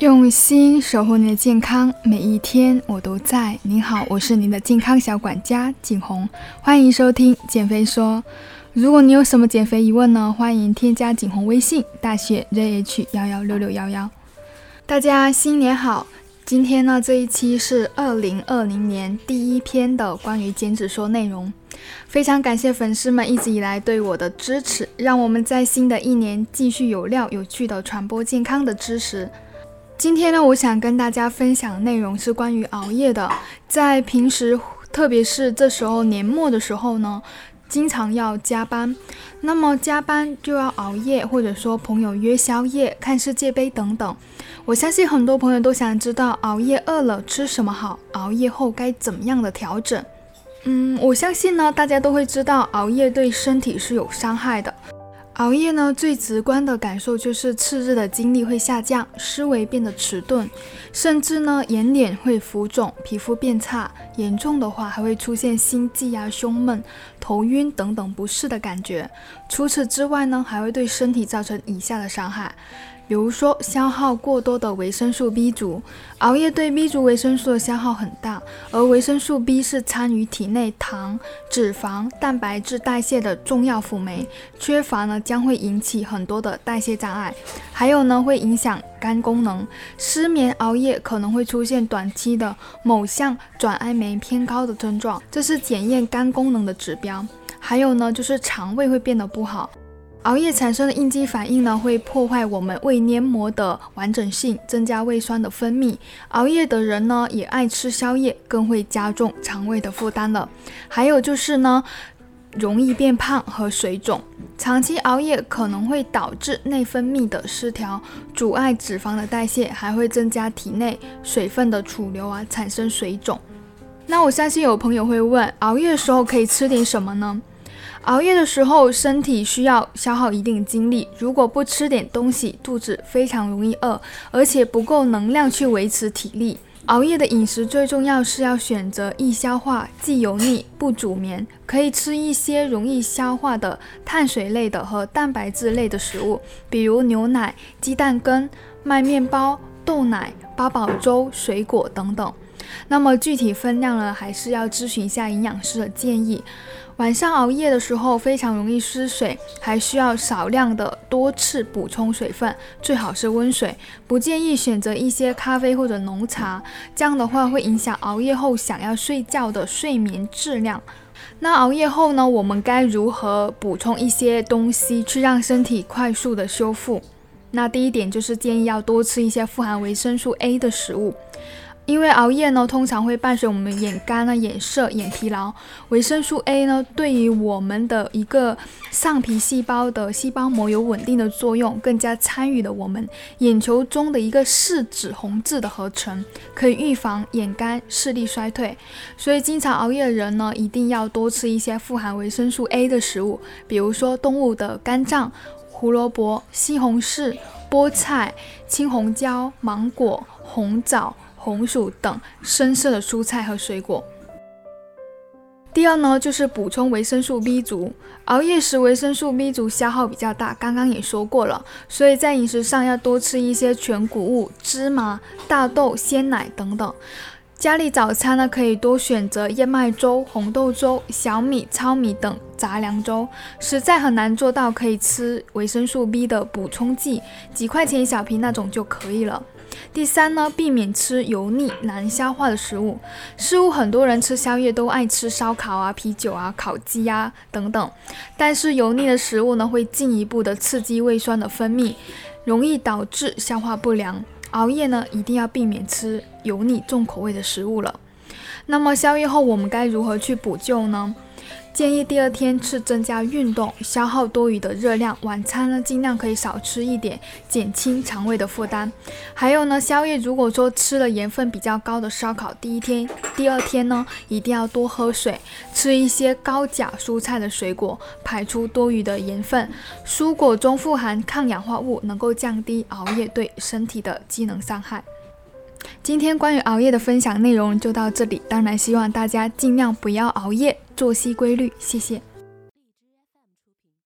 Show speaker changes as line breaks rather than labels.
用心守护你的健康，每一天我都在。您好，我是您的健康小管家景红，欢迎收听减肥说。如果你有什么减肥疑问呢，欢迎添加景红微信大写 zh 幺幺六六幺幺。大家新年好！今天呢，这一期是二零二零年第一篇的关于减脂说内容。非常感谢粉丝们一直以来对我的支持，让我们在新的一年继续有料有趣的传播健康的知识。今天呢，我想跟大家分享的内容是关于熬夜的。在平时，特别是这时候年末的时候呢，经常要加班，那么加班就要熬夜，或者说朋友约宵夜、看世界杯等等。我相信很多朋友都想知道，熬夜饿了吃什么好？熬夜后该怎么样的调整？嗯，我相信呢，大家都会知道，熬夜对身体是有伤害的。熬夜呢，最直观的感受就是次日的精力会下降，思维变得迟钝，甚至呢，眼脸会浮肿，皮肤变差，严重的话还会出现心悸啊、胸闷、头晕等等不适的感觉。除此之外呢，还会对身体造成以下的伤害。比如说，消耗过多的维生素 B 族，熬夜对 B 族维生素的消耗很大，而维生素 B 是参与体内糖、脂肪、蛋白质代谢的重要辅酶，缺乏呢将会引起很多的代谢障碍，还有呢会影响肝功能。失眠、熬夜可能会出现短期的某项转氨酶偏高的症状，这是检验肝功能的指标。还有呢就是肠胃会变得不好。熬夜产生的应激反应呢，会破坏我们胃黏膜的完整性，增加胃酸的分泌。熬夜的人呢，也爱吃宵夜，更会加重肠胃的负担了。还有就是呢，容易变胖和水肿。长期熬夜可能会导致内分泌的失调，阻碍脂肪的代谢，还会增加体内水分的储留啊，产生水肿。那我相信有朋友会问，熬夜的时候可以吃点什么呢？熬夜的时候，身体需要消耗一定精力，如果不吃点东西，肚子非常容易饿，而且不够能量去维持体力。熬夜的饮食最重要是要选择易消化、既油腻、不煮眠，可以吃一些容易消化的碳水类的和蛋白质类的食物，比如牛奶、鸡蛋羹、麦面包、豆奶、八宝粥、水果等等。那么具体分量呢，还是要咨询一下营养师的建议。晚上熬夜的时候非常容易失水，还需要少量的多次补充水分，最好是温水，不建议选择一些咖啡或者浓茶，这样的话会影响熬夜后想要睡觉的睡眠质量。那熬夜后呢，我们该如何补充一些东西去让身体快速的修复？那第一点就是建议要多吃一些富含维生素 A 的食物。因为熬夜呢，通常会伴随我们眼干啊、眼涩、眼疲劳。维生素 A 呢，对于我们的一个上皮细胞的细胞膜有稳定的作用，更加参与了我们眼球中的一个视紫红质的合成，可以预防眼干、视力衰退。所以，经常熬夜的人呢，一定要多吃一些富含维生素 A 的食物，比如说动物的肝脏、胡萝卜、西红柿、菠菜、青红椒、芒果、红枣。红薯等深色的蔬菜和水果。第二呢，就是补充维生素 B 族。熬夜时维生素 B 族消耗比较大，刚刚也说过了，所以在饮食上要多吃一些全谷物、芝麻、大豆、鲜奶等等。家里早餐呢，可以多选择燕麦粥、红豆粥、小米、糙米等杂粮粥。实在很难做到，可以吃维生素 B 的补充剂，几块钱一小瓶那种就可以了。第三呢，避免吃油腻难消化的食物。似乎很多人吃宵夜都爱吃烧烤啊、啤酒啊、烤鸡呀等等，但是油腻的食物呢，会进一步的刺激胃酸的分泌，容易导致消化不良。熬夜呢，一定要避免吃油腻重口味的食物了。那么宵夜后我们该如何去补救呢？建议第二天吃增加运动，消耗多余的热量。晚餐呢，尽量可以少吃一点，减轻肠胃的负担。还有呢，宵夜如果说吃了盐分比较高的烧烤，第一天、第二天呢，一定要多喝水，吃一些高钾蔬菜的水果，排出多余的盐分。蔬果中富含抗氧化物，能够降低熬夜对身体的机能伤害。今天关于熬夜的分享内容就到这里，当然希望大家尽量不要熬夜。作息规律，谢谢。